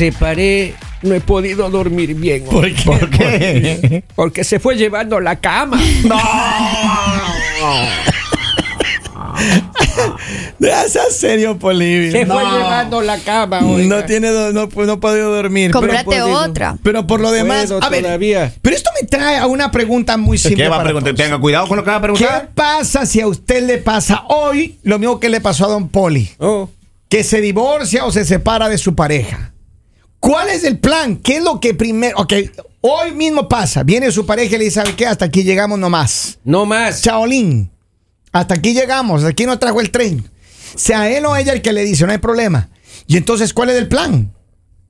separé no he podido dormir bien. ¿Por qué? ¿Por qué? Porque se fue llevando la cama. Sea serio, Polivio. Se fue No. llevando la cama. oiga. No tiene, do- no, no ha podido dormir. Pero, puedo- otra. pero por lo demás, Puedo a ver, todavía. pero esto me trae a una pregunta muy simple. ¿Qué va a preguntar? Tenga cuidado con lo que va a ¿Qué preguntar. pasa si a usted le pasa hoy lo mismo que le pasó a Don Poli? Oh, Que se divorcia o se separa de su pareja. ¿Cuál es el plan? ¿Qué es lo que primero? Ok, hoy mismo pasa. Viene su pareja y le dice, ¿sabe qué? Hasta aquí llegamos nomás. no más. Chaolín, hasta aquí llegamos, hasta aquí nos trajo el tren. Sea él o ella el que le dice, no hay problema. Y entonces, ¿cuál es el plan?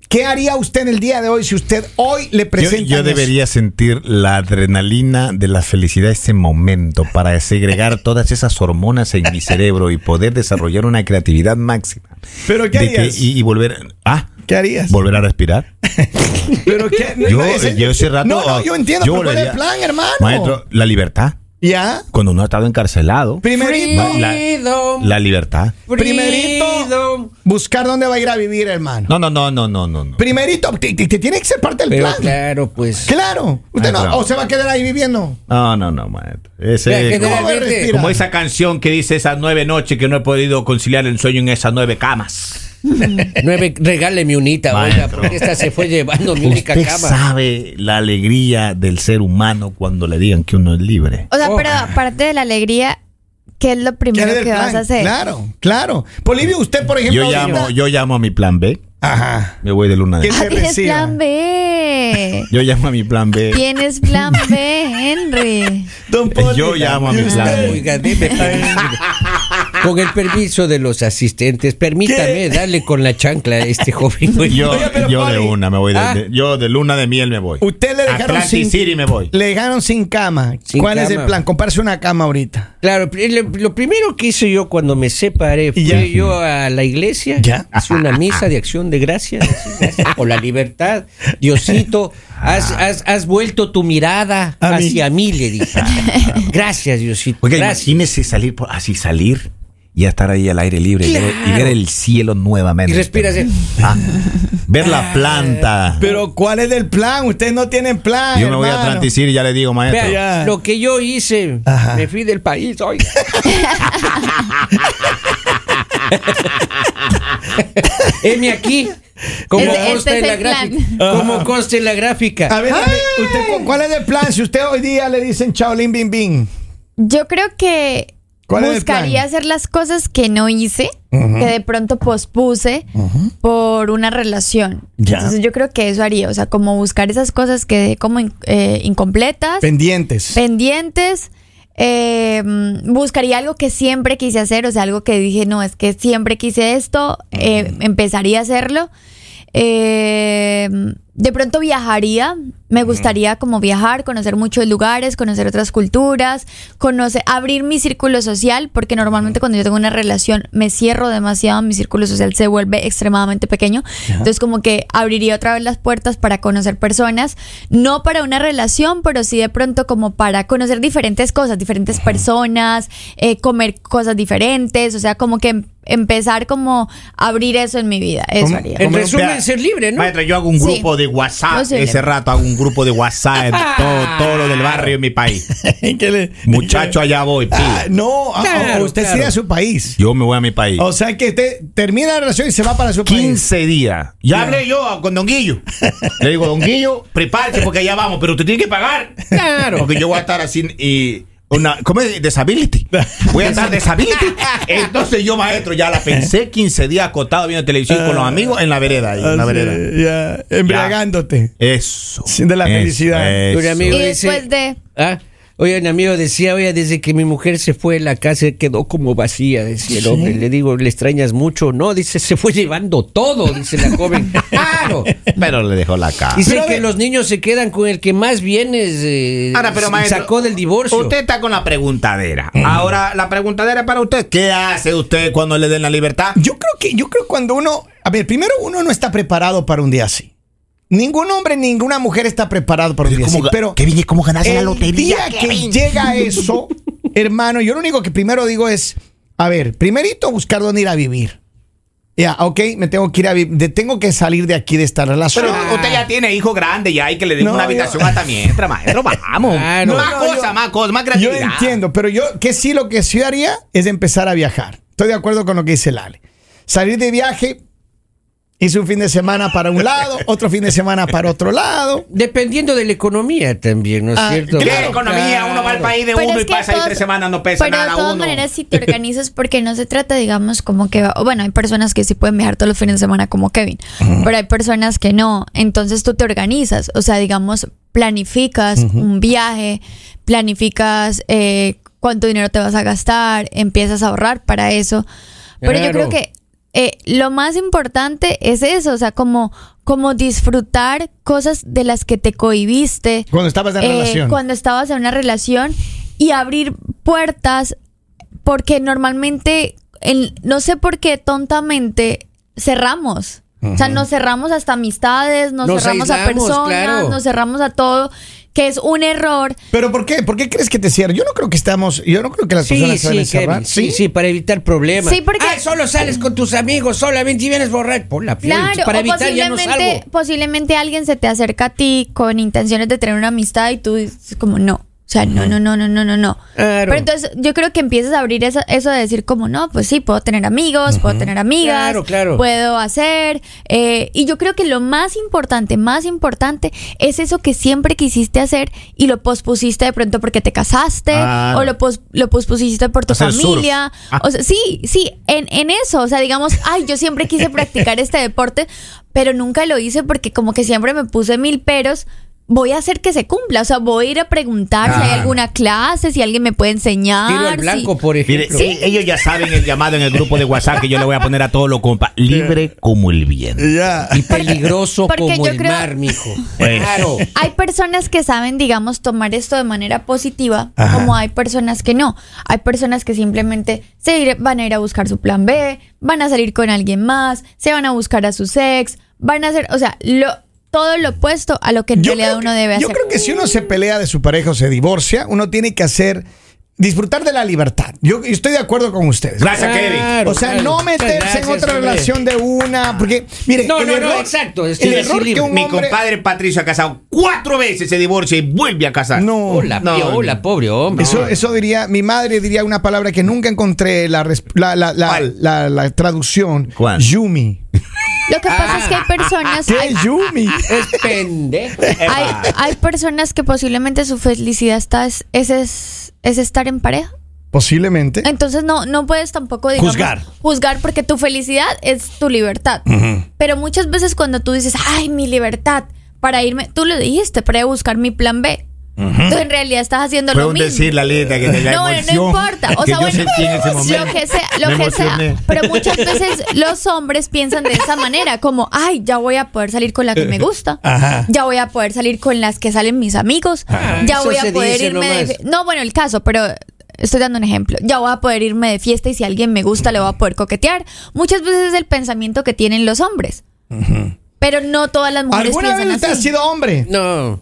¿Qué haría usted en el día de hoy si usted hoy le Yo, presenta? yo debería sentir la adrenalina de la felicidad ese momento para segregar todas esas hormonas en mi cerebro y poder desarrollar una creatividad máxima. ¿Pero qué De que- harías? y, y volver ah ¿Qué harías? volver a respirar. ¿Pero qué? Yo, Ese- yo ese rato No, no, yo entiendo, pero ¿cuál es el volvería- plan, hermano? Maestro, la libertad. ¿Ya? Cuando uno ha estado encarcelado, Primerito, La- la libertad. primerito, Buscar dónde va a ir a vivir, hermano. No, no, no, no, no, no. no. Primerito, te, te- te tiene que ser parte del Pero plan. claro, pues. Claro. Usted Ay, no, pero- o se va a quedar ahí viviendo. No, no, no, maestro. Ese es que como-. Como esa canción que dice esas nueve noches que no he podido conciliar el sueño en esas nueve camas. Nueve, regáleme unita, oiga, porque esta se fue llevando mi única Usted cama. sabe la alegría del ser humano cuando le digan que uno es libre. O sea, Oh. pero aparte de la alegría, ¿qué es lo ¿Qué primero es que vas a hacer? Claro, claro. Polivio, usted, por ejemplo. Yo llamo, yo llamo a mi plan B. Ajá. Me voy de luna de ¿Quién Ah, reciba? plan B. Yo llamo a mi plan B. Tienes plan B, Henry. Don Poli. Yo llamo a mi plan. Permiso. Con el permiso de los asistentes, permítame ¿Qué? darle con la chancla a este joven. Yo, yo de una me voy. De, Ah. de- yo de luna de miel me voy. Usted le dejaron Atlantic sin, City me voy. le dejaron sin cama. Sin ¿Cuál es el plan? Comprarse una cama ahorita. Claro, lo, lo primero que hice yo cuando me separé fue ya. yo a la iglesia, Ya. hice una misa de acción de gracias, por la libertad. Diosito, has, has, has vuelto tu mirada A mí. hacia mí, le dije. Gracias, Diosito. Oiga, gracias. imagínese salir por, así salir y estar ahí al aire libre y ver- y, Claro. ver, el cielo nuevamente. Y respira así. Ah, ver la planta. Pero ¿cuál es el plan? Ustedes no tienen plan. yo me voy a City y ya le digo, maestro. Vea, lo que yo hice, Ajá. me fui del país, oiga. Heme aquí, como Este- consta este en es la gráfica. Como consta en la gráfica. A ver, a ver, usted, cu- ¿cuál es el plan? Si usted hoy día le dicen Chaolín Bim Bim. Yo creo que ¿Cuál es el buscaría hacer las cosas que no hice, que de pronto pospuse por una relación. Ya. Entonces yo creo que eso haría, o sea, como buscar esas cosas que dejé como eh, incompletas, Pendientes. pendientes. eh, buscaría algo que siempre quise hacer, o sea, algo que dije, no, es que siempre quise esto, eh, empezaría a hacerlo. De pronto viajaría, me gustaría como viajar, conocer muchos lugares, conocer otras culturas, conocer, abrir mi círculo social, porque normalmente cuando yo tengo una relación me cierro demasiado, mi círculo social se vuelve extremadamente pequeño. Entonces como que abriría otra vez las puertas para conocer personas, no para una relación, pero sí de pronto como para conocer diferentes cosas, diferentes personas, eh, comer cosas diferentes, o sea, como que em- empezar como a abrir eso en mi vida, eso haría. En resumen, ser libre, ¿no? Maestro, yo hago un Sí. grupo de WhatsApp. Ese rato hago un grupo de WhatsApp todo, todo lo del barrio en mi país. ¿Qué le- Muchacho, allá voy, Ah, no, a- a- Claro, usted claro. sigue a su país. Yo me voy a mi país. O sea que usted termina la relación y se va para su país. 15 días. Ya hablé yo con Don Guillo. Le digo, Don Guillo, prepárese porque allá vamos, pero usted tiene que pagar. Claro. Porque yo voy a estar así y una, ¿cómo es? Disability. Voy a estar disability. Entonces yo, maestro, ya la pensé 15 días acostado viendo televisión con los amigos en la vereda. ahí, en la Así, vereda. ya, embriagándote. Eso. Sí, de la Eso, felicidad. eso. Y después de- Ah, oye, un amigo decía, oye, desde que mi mujer se fue, la casa quedó como vacía, decía el hombre. Le digo, ¿le extrañas mucho? No, dice, se fue llevando todo, dice la joven. Claro. Pero le dejó la cara. Dice Pero que los niños se quedan con el que más bienes eh, Ahora, pero maestro, sacó del divorcio. Usted está con la preguntadera. Ahora, la preguntadera es para usted. ¿Qué hace usted cuando le den la libertad? Yo creo que, yo creo cuando uno, a ver, primero uno no está preparado para un día así. Ningún hombre, ninguna mujer está preparado para un día así. ¿Cómo ga- Pero qué bien, ¿cómo ganarse la el lotería? día Qué que llega eso, hermano, yo lo único que primero digo es, a ver, primerito buscar dónde ir a vivir. Ya, ok, me tengo que ir a vi- de- tengo que salir de aquí de esta relación. Pero usted ya tiene hijo grande, ya hay que le den No, una yo- habitación hasta mientras, maestro. Vamos. Claro. más No, cosas, yo- más cosas, más Yo creatividad. entiendo, pero yo que sí lo que sí haría es empezar a viajar. Estoy de acuerdo con lo que dice Lale. Salir de viaje, hice un fin de semana para un lado, otro fin de semana para otro lado. Dependiendo de la economía también, ¿no es Ah, cierto? ¿Qué Claro, economía? Uno va al país de Pero uno es y pasa ahí todos- tres semanas, no pesa Pero nada de todas uno. maneras, si te organizas, porque no se trata, digamos, como que, o bueno, hay personas que sí pueden viajar todos los fines de semana como Kevin, pero hay personas que no. Entonces tú te organizas, o sea, digamos, planificas un viaje, planificas eh, cuánto dinero te vas a gastar, empiezas a ahorrar para eso. Pero yo Claro. creo que eh, lo más importante es eso, o sea, como, como disfrutar cosas de las que te cohibiste. Cuando estabas en eh, relación. Cuando estabas en una relación y abrir puertas, porque normalmente, en- no sé por qué tontamente cerramos. O sea, nos cerramos hasta amistades, nos, Nos cerramos a personas, claro. nos cerramos a todo, que es un error. ¿Pero por qué? ¿Por qué crees que te cierran? Yo no creo que estamos, yo no creo que las Sí, personas se van a sí. Kevin, sí, sí, para evitar problemas. Sí, porque- Ah, solo sales con tus amigos, solamente y vienes borracho. Por la Claro, para evitar ya no posiblemente, salgo. posiblemente alguien se te acerca a ti con intenciones de tener una amistad y tú dices como no. O sea, no, no, no, no, no, no, no. Claro. Pero entonces yo creo que empiezas a abrir eso, eso de decir como, no, pues sí, puedo tener amigos, puedo tener amigas, Claro, claro. puedo hacer. eh, y yo creo que lo más importante, más importante, es eso que siempre quisiste hacer y lo pospusiste de pronto porque te casaste Ah. o lo, pos- lo pospusiste por tu Hacer familia. Ah. O sea, sí, sí, en, en eso. O sea, digamos, ay, yo siempre quise practicar este deporte, pero nunca lo hice porque como que siempre me puse mil peros. Voy a hacer que se cumpla. O sea, voy a ir a preguntar si hay Ah. alguna clase, si alguien me puede enseñar. Tiro al si- blanco, por Mire, ejemplo. e- ellos ya saben el llamado en el grupo de WhatsApp que yo le voy a poner a todos los compas. Libre como el viento. Y peligroso Porque como el creo- mar, mijo. Pues. Claro. Hay personas que saben, digamos, tomar esto de manera positiva, Ajá. como hay personas que no. Hay personas que simplemente se ir- van a ir a buscar su plan B, van a salir con alguien más, se van a buscar a su ex, van a hacer, o sea, lo, todo lo opuesto a lo que en realidad creo uno que- debe yo hacer. creo que si uno se pelea de su pareja o se divorcia, uno tiene que hacer disfrutar de la libertad. Yo estoy de acuerdo con ustedes. Gracias, Kevin. Claro, O sea, claro. no meterse en otra hombre. relación de una, porque mire, No, el no, no, exacto, estoy el error que un Mi hombre compadre Patricio ha casado cuatro veces, se divorcia y vuelve a casar. no, Hola, No, hola, no. pobre hombre. Eso, eso diría, mi madre diría una palabra que nunca encontré la, res- la, la, la, ¿Cuál? la- la traducción. ¿Cuál? Yumi. Lo que pasa es que hay personas, ¿Qué hay, Yumi? Es pendejo. hay, hay personas que posiblemente su felicidad está es, es, es, es estar en pareja. Posiblemente. Entonces no, no puedes tampoco digamos, Juzgar. juzgar porque tu felicidad es tu libertad. Pero muchas veces cuando tú dices, ay, mi libertad para irme, tú lo dijiste, para ir a buscar mi plan B. Tú en realidad estás haciendo lo un mismo. decir la letra que tenía No, no, emoción. no importa. O sea, bueno, lo que sea, lo que sea. Pero muchas veces los hombres piensan de esa manera, como, ay, ya voy a poder salir con la que me gusta. Ajá. Ya voy a poder salir con las que salen mis amigos. Ya Eso voy a poder irme de No, bueno, el caso, pero estoy dando un ejemplo. Ya voy a poder irme de fiesta y si alguien me gusta le voy a poder coquetear. Muchas veces es el pensamiento que tienen los hombres. Pero no todas las mujeres ¿Alguna vez usted ha así. sido hombre? No.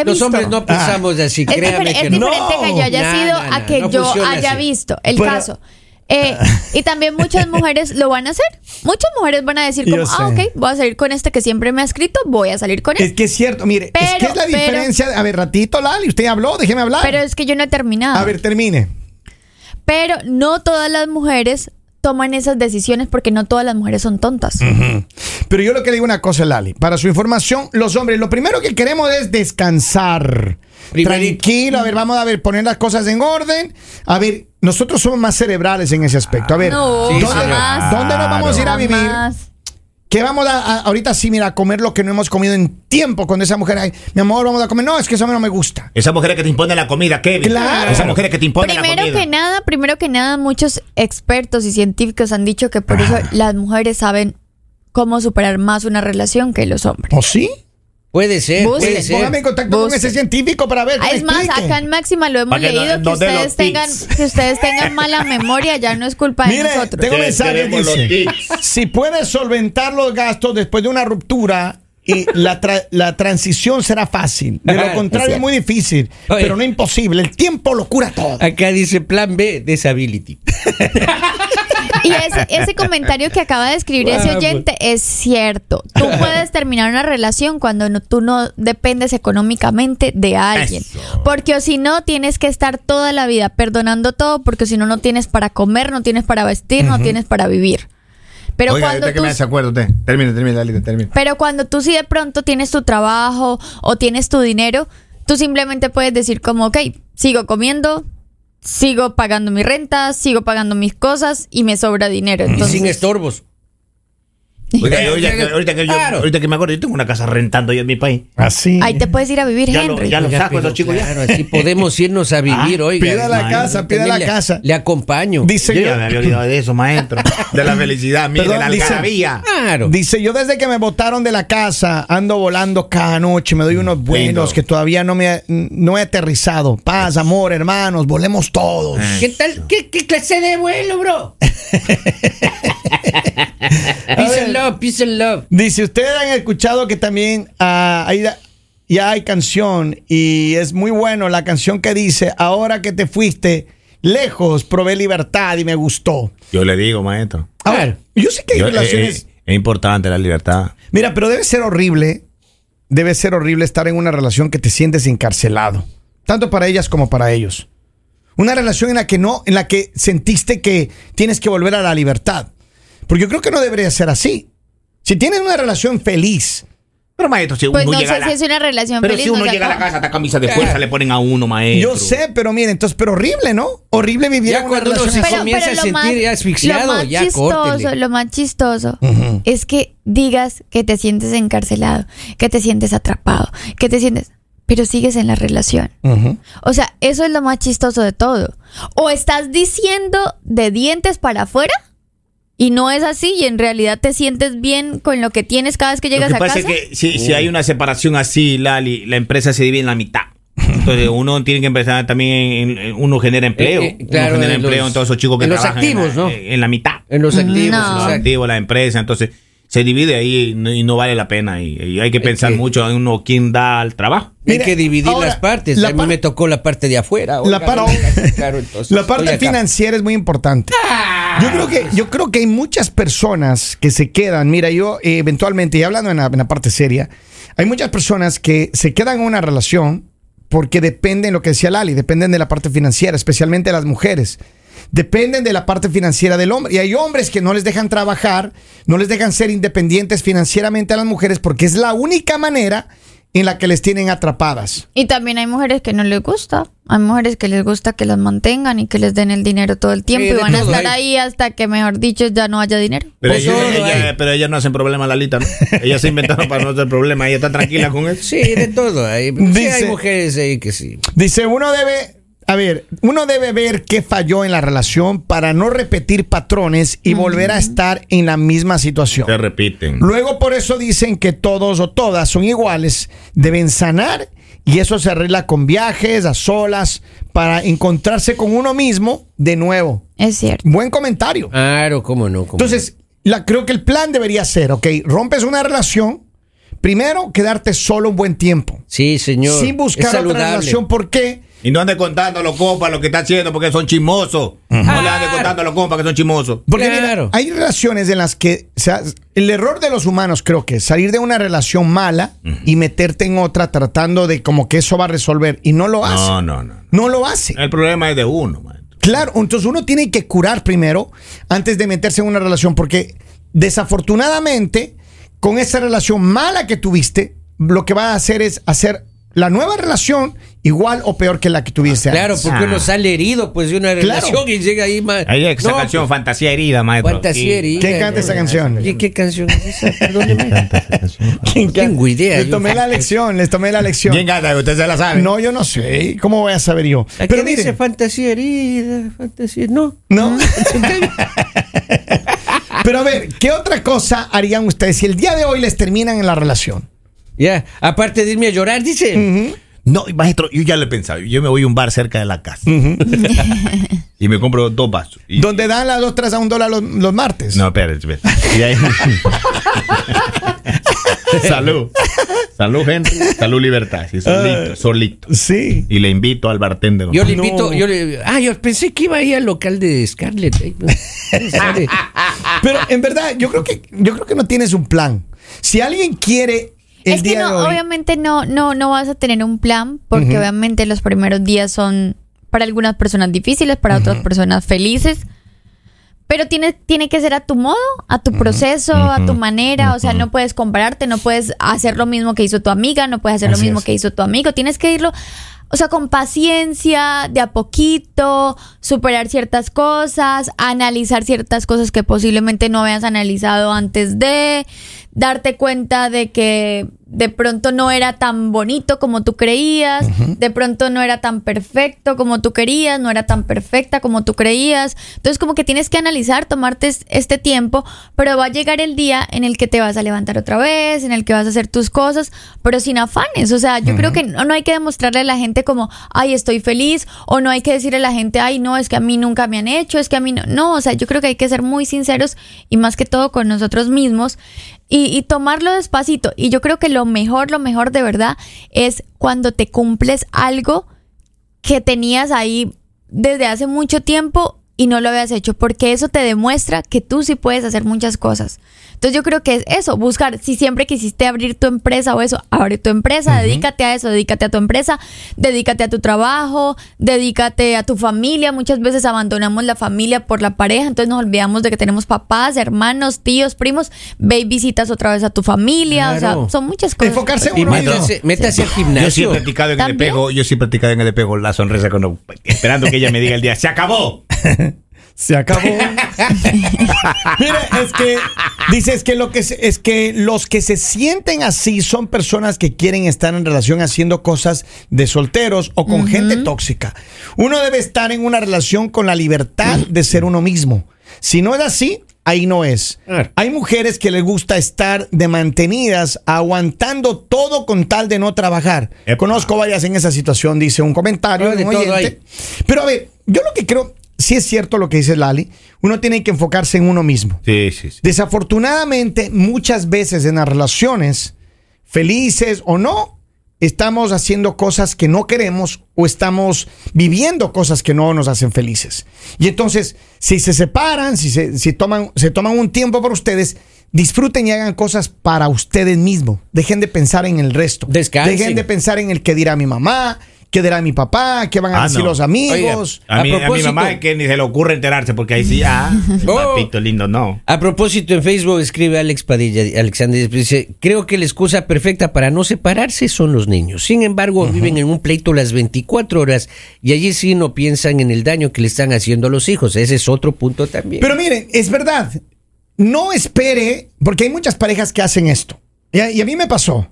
He Los visto. hombres no pensamos así, Es, créame es que no. diferente que yo haya sido a que no yo haya así. visto el Pero- caso. Eh, y también muchas mujeres lo van a hacer. Muchas mujeres van a decir como, ah, ok, voy a salir con este que siempre me ha escrito, voy a salir con Es él. que es cierto, mire, es que Pero- es la pero- diferencia. a ver, ratito, Lali, usted habló, déjeme hablar. Pero es que yo no he terminado. a ver, termine. Pero no todas las mujeres toman esas decisiones porque no todas las mujeres son tontas. Pero yo lo que le digo una cosa, Lali. Para su información, los hombres, lo primero que queremos es descansar. Primerito. Tranquilo, a ver, vamos a ver, poner las cosas en orden. A ver, nosotros somos más cerebrales en ese aspecto. A ver, No, ¿dónde, nos vamos a ir a vivir? Jamás. Que vamos a, a- ahorita sí, mira, a comer lo que no hemos comido en tiempo con esa mujer. Ay, mi amor, vamos a comer. No, es que eso a mí no me gusta. Esa mujer que te impone la comida, Kevin. Claro. Esa mujer que te impone la Primero comida. que nada, primero que nada, muchos expertos y científicos han dicho que por eso las mujeres saben cómo superar más una relación que los hombres. ¿O sí? Puede ser, Busque, puede ser. Póngame en contacto con Busque. ese científico para ver. que Ah, es más, explique. acá en Máxima lo hemos que no- leído que ustedes tengan que ustedes tengan mala memoria, ya no es culpa de Mire, nosotros. tengo Que mensaje, dice, si puedes solventar los gastos después de una ruptura y la, tra- la transición será fácil. De lo contrario es muy difícil, Oye. pero no imposible. El tiempo lo cura todo. Acá dice plan B, disability. Y ese, ese comentario que acaba de escribir ese oyente es cierto. Tú puedes terminar una relación cuando no- tú no dependes económicamente de alguien. Eso. Porque o si no, tienes que estar toda la vida perdonando todo, porque si no, no tienes para comer, no tienes para vestir, no tienes para vivir. Pero Oiga, cuando que tú... me hace acuerdo usted. Termine, termine, Lalita, termine. Pero cuando tú sí de pronto tienes tu trabajo o tienes tu dinero, tú simplemente puedes decir como, ok, sigo comiendo, sigo pagando mi renta, sigo pagando mis cosas y me sobra dinero. Y Entonces, sin estorbos. Oiga, yo- ahorita, que, ahorita que yo- Claro. ahorita que me acuerdo, yo tengo una casa rentando yo en mi país. Así. ahí te puedes ir a vivir, Ya lo- Henry. ya lo- saco pero esos chicos ya. claro, así podemos irnos a vivir, Ah, oiga. pida la casa, pida la le- casa. Le acompaño. Dice Yo yo, ya me había olvidado de eso, maestro. De la felicidad, mire, de la algarabía. Claro. dice yo desde que me botaron de la casa ando volando cada noche, me doy unos vuelos Lindo. que todavía no me no he aterrizado. Paz, amor, hermanos, volemos todos. ¿Qué tal? ¿Qué, qué clase de vuelo, bro? peace and love, peace and love. Dice, ustedes han escuchado que también ah, hay, ya hay canción y es muy bueno la canción que dice, ahora que te fuiste lejos, probé libertad y me gustó. Yo le digo, maestro. Ahora, Claro. yo sé que hay Yo- relaciones... eh, eh, es importante la libertad. Mira, pero debe ser horrible, debe ser horrible estar en una relación que te sientes encarcelado, tanto para ellas como para ellos. Una relación en la que no, en la que sentiste que tienes que volver a la libertad. Porque yo creo que no debería ser así. Si tienes una relación feliz, Pero, maestro, si Pues uno no llega sé a la... si es una relación Pero feliz. si uno no llega a la casa, hasta camisa de fuerza le ponen a uno, maestro. yo sé, pero miren, entonces, pero horrible, ¿no? Horrible vivir Ya en una uno relación se así. comienza a lo sentir asfixiado, lo más ya chistoso, córtele. lo más chistoso es que digas que te sientes encarcelado, que te sientes atrapado, que te sientes, pero sigues en la relación. O sea, eso es lo más chistoso de todo. O estás diciendo de dientes para afuera y no es así y en realidad te sientes bien con lo que tienes cada vez que Lo llegas que a pasa casa. es que si, si hay una separación así, Lali, la empresa se divide en la mitad. Entonces uno tiene que empezar también, uno genera empleo. Eh, eh, claro, uno genera en empleo los- en todos esos chicos que en los activos, en, la, ¿no? en la mitad. En los activos, No. Los activos, la empresa, entonces se divide ahí y no, y no vale la pena. Y, y hay que pensar que- mucho en uno quién da el trabajo. Hay que dividir ahora, las partes. la a mí par- me tocó la parte de afuera. La oiga, parte- no, claro, entonces, La parte financiera es muy importante. Yo creo que yo creo que hay muchas personas que se quedan. Mira, yo eh, eventualmente y hablando en la, en la parte seria, hay muchas personas que se quedan en una relación porque dependen lo que decía Lali, dependen de la parte financiera, especialmente las mujeres. Dependen de la parte financiera del hombre. Y hay hombres que no les dejan trabajar, no les dejan ser independientes financieramente a las mujeres porque es la única manera en la que les tienen atrapadas. Y también hay mujeres que no les gusta. Hay mujeres que les gusta que las mantengan y que les den el dinero todo el tiempo Sí, y van a estar hay. ahí hasta que, mejor dicho, ya no haya dinero. Pero, Pues ella- todo ella- pero ellas no hacen problema, Lalita. ¿no? Ellas se inventaron para no hacer problema. Ella está tranquila con eso. Sí, de todo. Hay, sí hay mujeres ahí que sí. Dice, uno debe, a ver, uno debe ver qué falló en la relación para no repetir patrones y volver a estar en la misma situación. Se repiten. Luego por eso dicen que todos o todas son iguales, deben sanar y eso se arregla con viajes, a solas, para encontrarse con uno mismo de nuevo. Es cierto. Buen comentario. Claro, cómo no. cómo Entonces, la, creo que el plan debería ser, ok, rompes una relación, primero quedarte solo un buen tiempo. Sí, señor. sin buscar otra relación, ¿por qué? Y no ande contando a los compas lo que está haciendo porque son chismosos. No le ande contando a los compas que son chismosos. Porque mira, hay relaciones en las que o sea, el error de los humanos creo que es salir de una relación mala y meterte en otra tratando de como que eso va a resolver y no lo hace. No, no, no. No lo hace. El problema es de uno, maestro. Claro, entonces uno tiene que curar primero antes de meterse en una relación porque desafortunadamente con esa relación mala que tuviste, lo que va a hacer es hacer la nueva relación igual o peor que la que tuviste Claro, antes. porque Ah. uno sale herido pues de una relación y llega ahí más. Ahí esa No, canción, pues, Fantasía Herida, maestro. Fantasía Y- herida. ¿Quién canta esa canción? ¿Qué, qué canción es esa? Perdóneme. ¿Quién tengo idea, Les yo- tomé la lección, les tomé la lección. ¿Quién canta? Usted se la sabe. No, yo no sé. ¿Cómo voy a saber yo? Pero dice mire, fantasía herida, fantasía. No. no. Pero a ver, ¿qué otra cosa harían ustedes si el día de hoy les terminan en la relación? Ya, aparte de irme a llorar, dice. No, maestro, yo ya lo he pensado. Yo me voy a un bar cerca de la casa. y me compro dos vasos. Y- Donde dan las dos, tres a un dólar los, los martes. No, espérate, espérate. Y ahí- Salud. Salud, Henry. Salud, libertad. Sí, solito, solito. Sí. Y le invito al bartender. Yo le No. invito, yo le, ah, yo pensé que iba ahí al local de Scarlett. Pero en verdad, yo creo que yo creo que no tienes un plan. Si alguien quiere el es que no, de hoy, obviamente no, no, no vas a tener un plan, porque obviamente los primeros días son para algunas personas difíciles, para otras personas felices. Pero tiene, tiene que ser a tu modo, a tu proceso, a tu manera. O sea, no puedes compararte, no puedes hacer lo mismo que hizo tu amiga, no puedes hacer Así lo mismo es. que hizo tu amigo. Tienes que irlo, o sea, con paciencia, de a poquito, superar ciertas cosas, analizar ciertas cosas que posiblemente no habías analizado antes de, darte cuenta de que de pronto no era tan bonito como tú creías, de pronto no era tan perfecto como tú querías, no era tan perfecta como tú creías. Entonces como que tienes que analizar, tomarte es- este tiempo, pero va a llegar el día en el que te vas a levantar otra vez, en el que vas a hacer tus cosas, pero sin afanes. O sea, yo creo que no, no hay que demostrarle a la gente como, ay, estoy feliz, o no hay que decirle a la gente, ay, no, es que a mí nunca me han hecho, es que a mí no. No, o sea, yo creo que hay que ser muy sinceros y más que todo con nosotros mismos y, y tomarlo despacito. Y yo creo que lo mejor, lo mejor de verdad es cuando te cumples algo que tenías ahí desde hace mucho tiempo y no lo habías hecho, porque eso te demuestra que tú sí puedes hacer muchas cosas. Entonces yo creo que es eso, buscar, si siempre quisiste abrir tu empresa o eso, abre tu empresa, dedícate a eso, dedícate a tu empresa, dedícate a tu trabajo, dedícate a tu familia. Muchas veces abandonamos la familia por la pareja, entonces nos olvidamos de que tenemos papás, hermanos, tíos, primos, ve y visitas otra vez a tu familia, o sea, son muchas cosas. Enfocarse en métase, métase al Yo sí he gimnasio. practicado en el ¿También? espejo, yo sí he practicado en el espejo la sonrisa cuando, esperando que ella me diga el día, se acabó. Se acabó. Mira, es que dices que lo que se- es que los que se sienten así son personas que quieren estar en relación haciendo cosas de solteros o con gente tóxica. Uno debe estar en una relación con la libertad de ser uno mismo. Si no es así, ahí no es. Hay mujeres que les gusta estar de mantenidas, aguantando todo con tal de no trabajar. Epa. Conozco varias en esa situación, dice un comentario de todo oyente. Pero a ver, yo lo que creo, sí es cierto lo que dice Lali, uno tiene que enfocarse en uno mismo. Sí, sí, sí. Desafortunadamente, muchas veces en las relaciones, felices o no, estamos haciendo cosas que no queremos o estamos viviendo cosas que no nos hacen felices. Y entonces, si se separan, si se, si toman, se toman un tiempo para ustedes, disfruten y hagan cosas para ustedes mismos. Dejen de pensar en el resto. Descansen. Dejen de pensar en el que dirá mi mamá, qué dirá mi papá, qué van a Ah, decir no. los amigos. A, A mí, a mi propósito- mamá es que ni se le ocurre enterarse porque ahí sí, ah, el Oh. papito lindo, no. A propósito, en Facebook escribe Alex Padilla, Alexander, dice, creo que la excusa perfecta para no separarse son los niños. Sin embargo, viven en un pleito las 24 horas y allí sí no piensan en el daño que le están haciendo a los hijos. Ese es otro punto también. Pero miren, es verdad. No espere, porque hay muchas parejas que hacen esto. Y a, y a mí me pasó.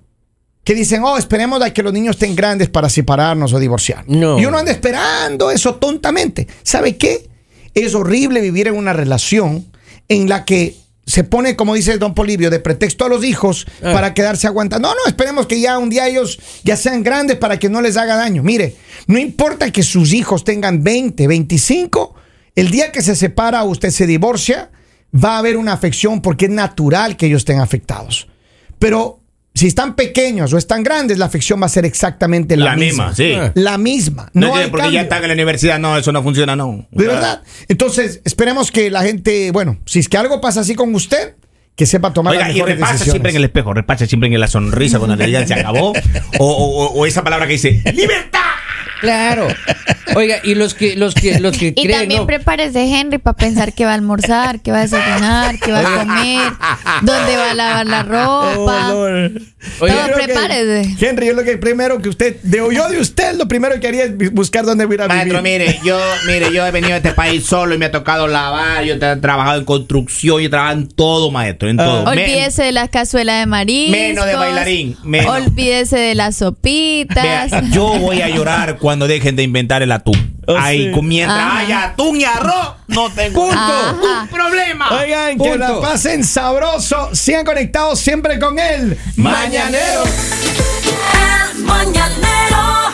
Que dicen, oh, esperemos a que los niños estén grandes para separarnos o divorciarnos. No. Y uno anda esperando eso tontamente. ¿Sabe qué? Es horrible vivir en una relación en la que se pone, como dice Don Polivio, de pretexto a los hijos Ah. para quedarse aguantando. No, no, esperemos que ya un día ellos ya sean grandes para que no les haga daño. Mire, no importa que sus hijos tengan 20, 25, el día que se separa o usted se divorcia, va a haber una afección porque es natural que ellos estén afectados. Pero si están pequeños o están grandes, la afección va a ser exactamente la, La misma, sí. La misma. No, No, hay porque cambio. ya están en la universidad, no, eso no funciona, no. De verdad. Entonces, esperemos que la gente, bueno, si es que algo pasa así con usted, que sepa tomar Oiga, las y repasa decisiones. siempre en el espejo, repasa siempre en la sonrisa cuando le digan se acabó. O, o- o esa palabra que dice, ¡libertad! Claro. Oiga, y los que, los que, los que Y creen, también ¿no? prepárese Henry para pensar que va a almorzar, que va a desayunar, que va a comer, dónde va a lavar la ropa. Oiga, Todo que, prepárese. Henry, yo lo que primero que usted, de, yo de usted, lo primero que haría es buscar dónde voy a ir a Maestro, vivir. mire, yo, mire, yo he venido a este país solo y me ha tocado lavar, yo he tra- trabajado en construcción, yo he trabajado en todo, maestro, en todo. Me- Olvídese de la cazuela de mariscos. Menos de bailarín, menos. Olvídese de las sopitas. Vea, yo voy a llorar cuando dejen de inventar el atún. Oh, Ahí, sí. mientras Ajá. haya atún y arroz, no tengo Ajá. un problema. Oigan, que Punto. la pasen sabroso. Sigan conectados siempre con él. Mañanero. El mañanero